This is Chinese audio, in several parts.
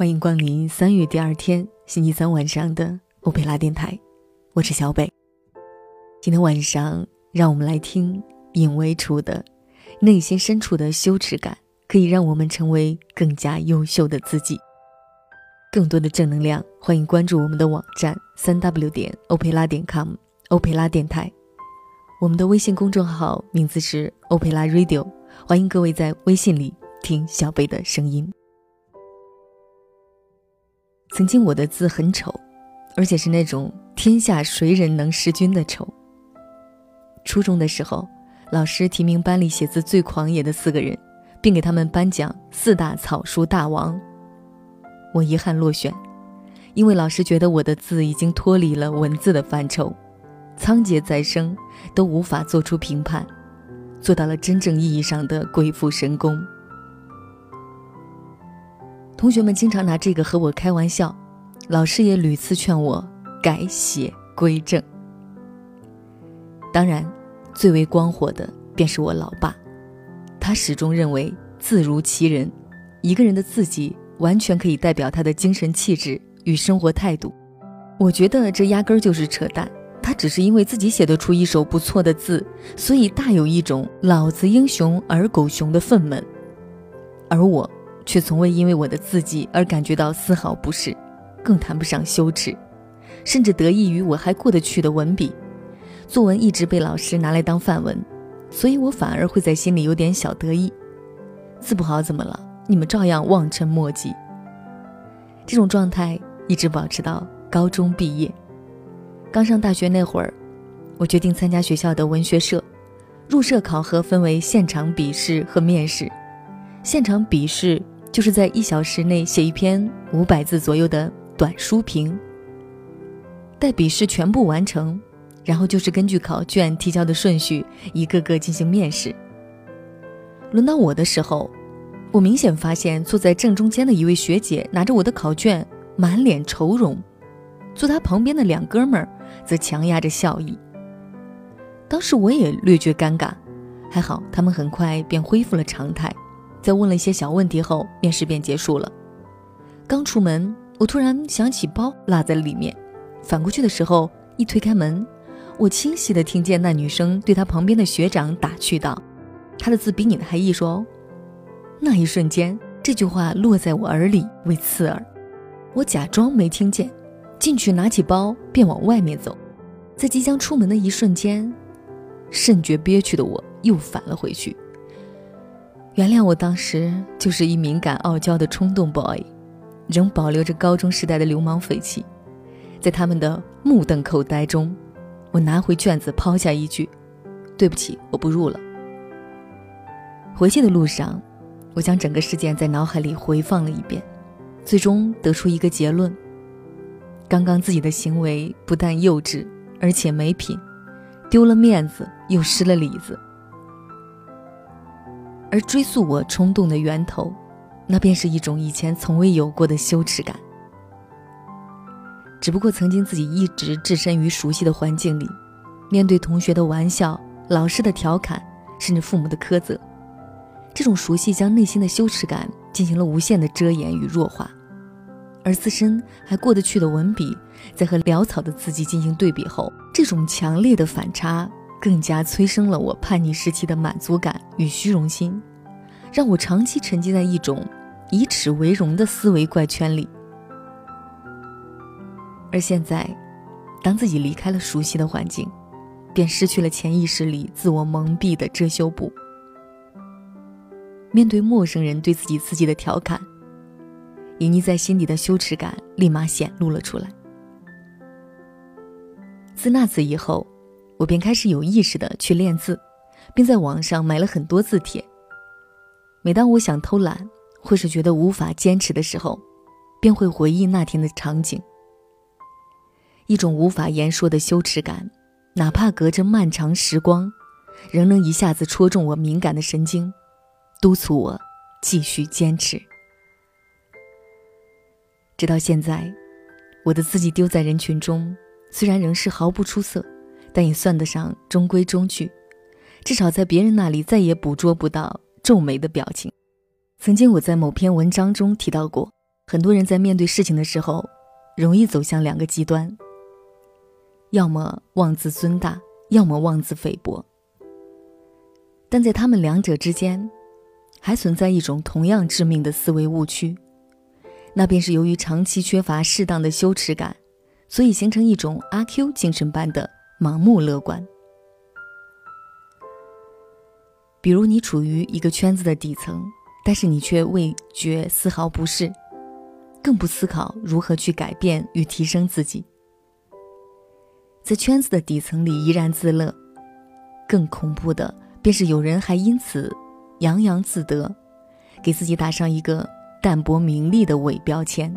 欢迎光临三月第二天星期三晚上的欧佩拉电台，我是小北。今天晚上，让我们来听尹维楚的《内心深处的羞耻感可以让我们成为更加优秀的自己》。更多的正能量，欢迎关注我们的网站三 w 点欧佩拉点 com 欧佩拉电台。我们的微信公众号名字是欧佩拉 Radio，欢迎各位在微信里听小北的声音。曾经我的字很丑，而且是那种天下谁人能识君的丑。初中的时候，老师提名班里写字最狂野的四个人，并给他们颁奖四大草书大王。我遗憾落选，因为老师觉得我的字已经脱离了文字的范畴，仓颉再生都无法做出评判，做到了真正意义上的鬼斧神工。同学们经常拿这个和我开玩笑，老师也屡次劝我改写归正。当然，最为光火的便是我老爸，他始终认为字如其人，一个人的字迹完全可以代表他的精神气质与生活态度。我觉得这压根儿就是扯淡，他只是因为自己写得出一手不错的字，所以大有一种老子英雄而狗熊的愤懑，而我。却从未因为我的字迹而感觉到丝毫不适，更谈不上羞耻，甚至得益于我还过得去的文笔。作文一直被老师拿来当范文，所以我反而会在心里有点小得意。字不好怎么了？你们照样望尘莫及。这种状态一直保持到高中毕业。刚上大学那会儿，我决定参加学校的文学社。入社考核分为现场笔试和面试，现场笔试。就是在一小时内写一篇五百字左右的短书评。待笔试全部完成，然后就是根据考卷提交的顺序一个个进行面试。轮到我的时候，我明显发现坐在正中间的一位学姐拿着我的考卷，满脸愁容；坐她旁边的两哥们儿则强压着笑意。当时我也略觉尴尬，还好他们很快便恢复了常态。在问了一些小问题后，面试便结束了。刚出门，我突然想起包落在了里面。反过去的时候，一推开门，我清晰的听见那女生对她旁边的学长打趣道：“他的字比你的还艺术哦。”那一瞬间，这句话落在我耳里为刺耳。我假装没听见，进去拿起包便往外面走。在即将出门的一瞬间，甚觉憋屈的我又返了回去。原谅我当时就是一敏感傲娇的冲动 boy，仍保留着高中时代的流氓匪气。在他们的目瞪口呆中，我拿回卷子，抛下一句：“对不起，我不入了。”回去的路上，我将整个事件在脑海里回放了一遍，最终得出一个结论：刚刚自己的行为不但幼稚，而且没品，丢了面子又失了里子。而追溯我冲动的源头，那便是一种以前从未有过的羞耻感。只不过曾经自己一直置身于熟悉的环境里，面对同学的玩笑、老师的调侃，甚至父母的苛责，这种熟悉将内心的羞耻感进行了无限的遮掩与弱化，而自身还过得去的文笔，在和潦草的字迹进行对比后，这种强烈的反差。更加催生了我叛逆时期的满足感与虚荣心，让我长期沉浸在一种以耻为荣的思维怪圈里。而现在，当自己离开了熟悉的环境，便失去了潜意识里自我蒙蔽的遮羞布。面对陌生人对自己刺激的调侃，隐匿在心底的羞耻感立马显露了出来。自那次以后。我便开始有意识的去练字，并在网上买了很多字帖。每当我想偷懒，或是觉得无法坚持的时候，便会回忆那天的场景。一种无法言说的羞耻感，哪怕隔着漫长时光，仍能一下子戳中我敏感的神经，督促我继续坚持。直到现在，我的字迹丢在人群中，虽然仍是毫不出色。但也算得上中规中矩，至少在别人那里再也捕捉不到皱眉的表情。曾经我在某篇文章中提到过，很多人在面对事情的时候，容易走向两个极端：要么妄自尊大，要么妄自菲薄。但在他们两者之间，还存在一种同样致命的思维误区，那便是由于长期缺乏适当的羞耻感，所以形成一种阿 Q 精神般的盲目乐观。比如，你处于一个圈子的底层，但是你却未觉丝毫不适，更不思考如何去改变与提升自己，在圈子的底层里怡然自乐。更恐怖的，便是有人还因此。洋洋自得，给自己打上一个淡泊名利的伪标签。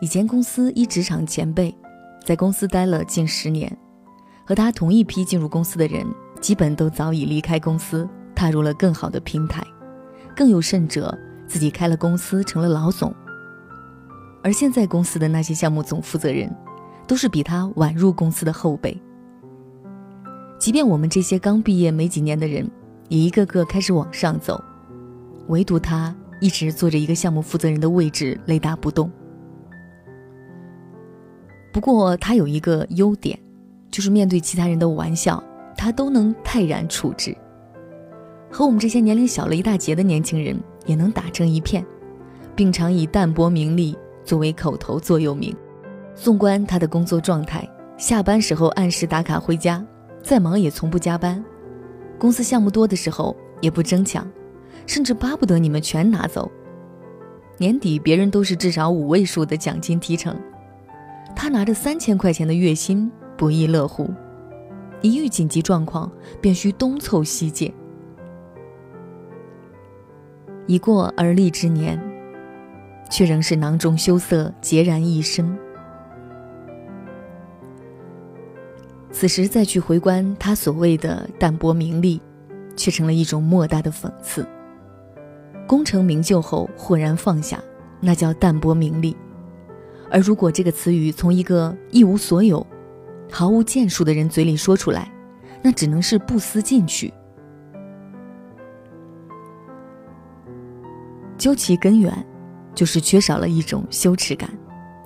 以前公司一职场前辈，在公司待了近十年，和他同一批进入公司的人，基本都早已离开公司，踏入了更好的平台。更有甚者，自己开了公司，成了老总。而现在公司的那些项目总负责人，都是比他晚入公司的后辈。即便我们这些刚毕业没几年的人，也一个个开始往上走，唯独他一直坐着一个项目负责人的位置，雷打不动。不过他有一个优点，就是面对其他人的玩笑，他都能泰然处之，和我们这些年龄小了一大截的年轻人也能打成一片，并常以淡泊名利作为口头座右铭。纵观他的工作状态，下班时候按时打卡回家。再忙也从不加班，公司项目多的时候也不争抢，甚至巴不得你们全拿走。年底别人都是至少五位数的奖金提成，他拿着三千块钱的月薪不亦乐乎。一遇紧急状况便需东凑西借。已过而立之年，却仍是囊中羞涩，孑然一身。此时再去回观他所谓的淡泊名利，却成了一种莫大的讽刺。功成名就后豁然放下，那叫淡泊名利；而如果这个词语从一个一无所有、毫无建树的人嘴里说出来，那只能是不思进取。究其根源，就是缺少了一种羞耻感，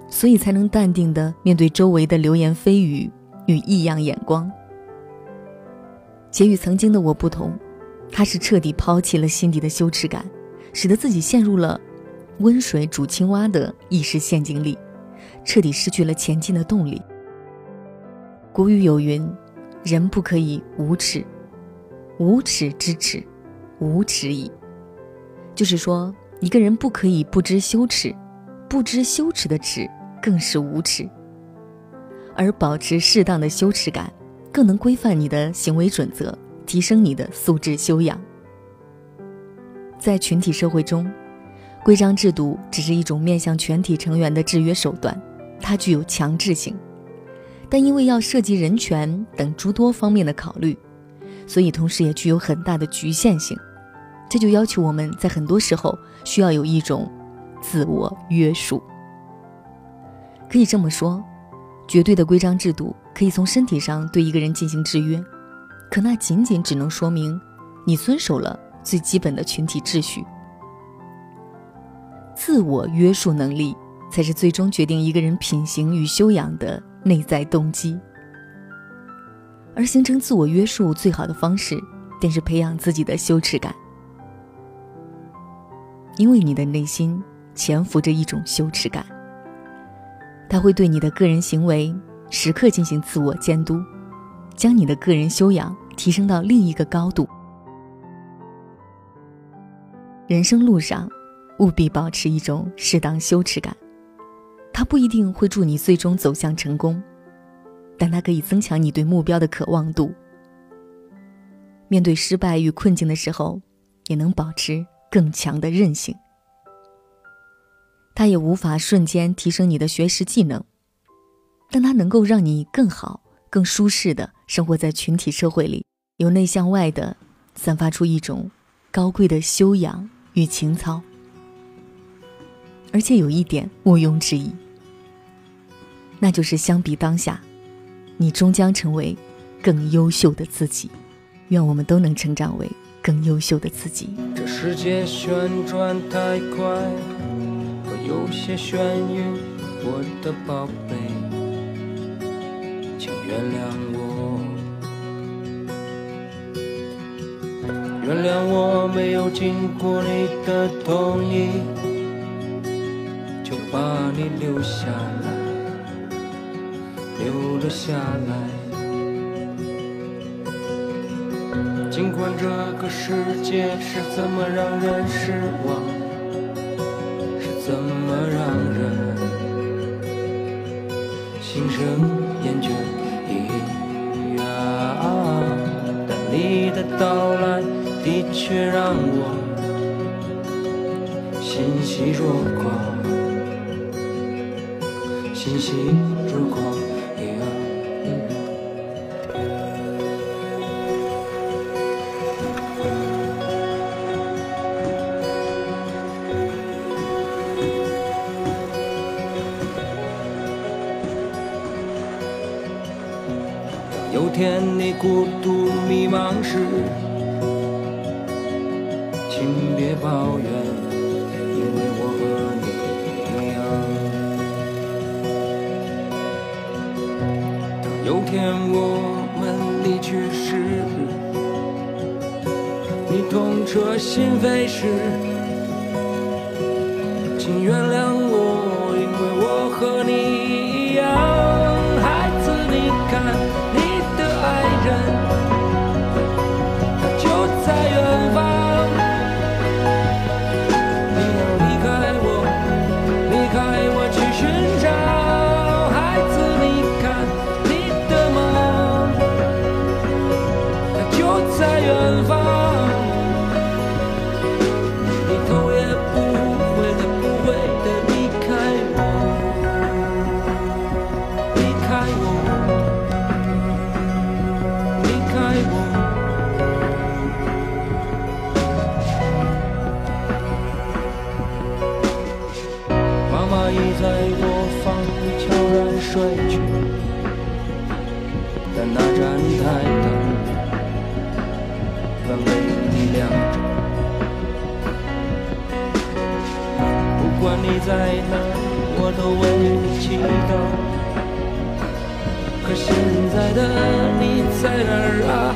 所以才能淡定的面对周围的流言蜚语。与异样眼光，且与曾经的我不同，他是彻底抛弃了心底的羞耻感，使得自己陷入了温水煮青蛙的意识陷阱里，彻底失去了前进的动力。古语有云：“人不可以无耻，无耻之耻，无耻矣。”就是说，一个人不可以不知羞耻，不知羞耻的耻，更是无耻。而保持适当的羞耻感，更能规范你的行为准则，提升你的素质修养。在群体社会中，规章制度只是一种面向全体成员的制约手段，它具有强制性，但因为要涉及人权等诸多方面的考虑，所以同时也具有很大的局限性。这就要求我们在很多时候需要有一种自我约束。可以这么说。绝对的规章制度可以从身体上对一个人进行制约，可那仅仅只能说明你遵守了最基本的群体秩序。自我约束能力才是最终决定一个人品行与修养的内在动机。而形成自我约束最好的方式，便是培养自己的羞耻感，因为你的内心潜伏着一种羞耻感。他会对你的个人行为时刻进行自我监督，将你的个人修养提升到另一个高度。人生路上，务必保持一种适当羞耻感，它不一定会助你最终走向成功，但它可以增强你对目标的渴望度。面对失败与困境的时候，也能保持更强的韧性。它也无法瞬间提升你的学识技能，但它能够让你更好、更舒适的生活在群体社会里，由内向外的散发出一种高贵的修养与情操。而且有一点毋庸置疑，那就是相比当下，你终将成为更优秀的自己。愿我们都能成长为更优秀的自己。这世界旋转太快，我有些眩晕，我的宝贝，请原谅我，原谅我没有经过你的同意就把你留下来，留了下来。尽管这个世界是怎么让人失望，是怎么让人心生厌倦一样，但你的到来的确让我欣喜若狂，欣喜若狂。请别抱怨，因为我和你一样。当有天我们离去时，你痛彻心扉时，在哪，我都为你祈祷。可现在的你在哪儿啊？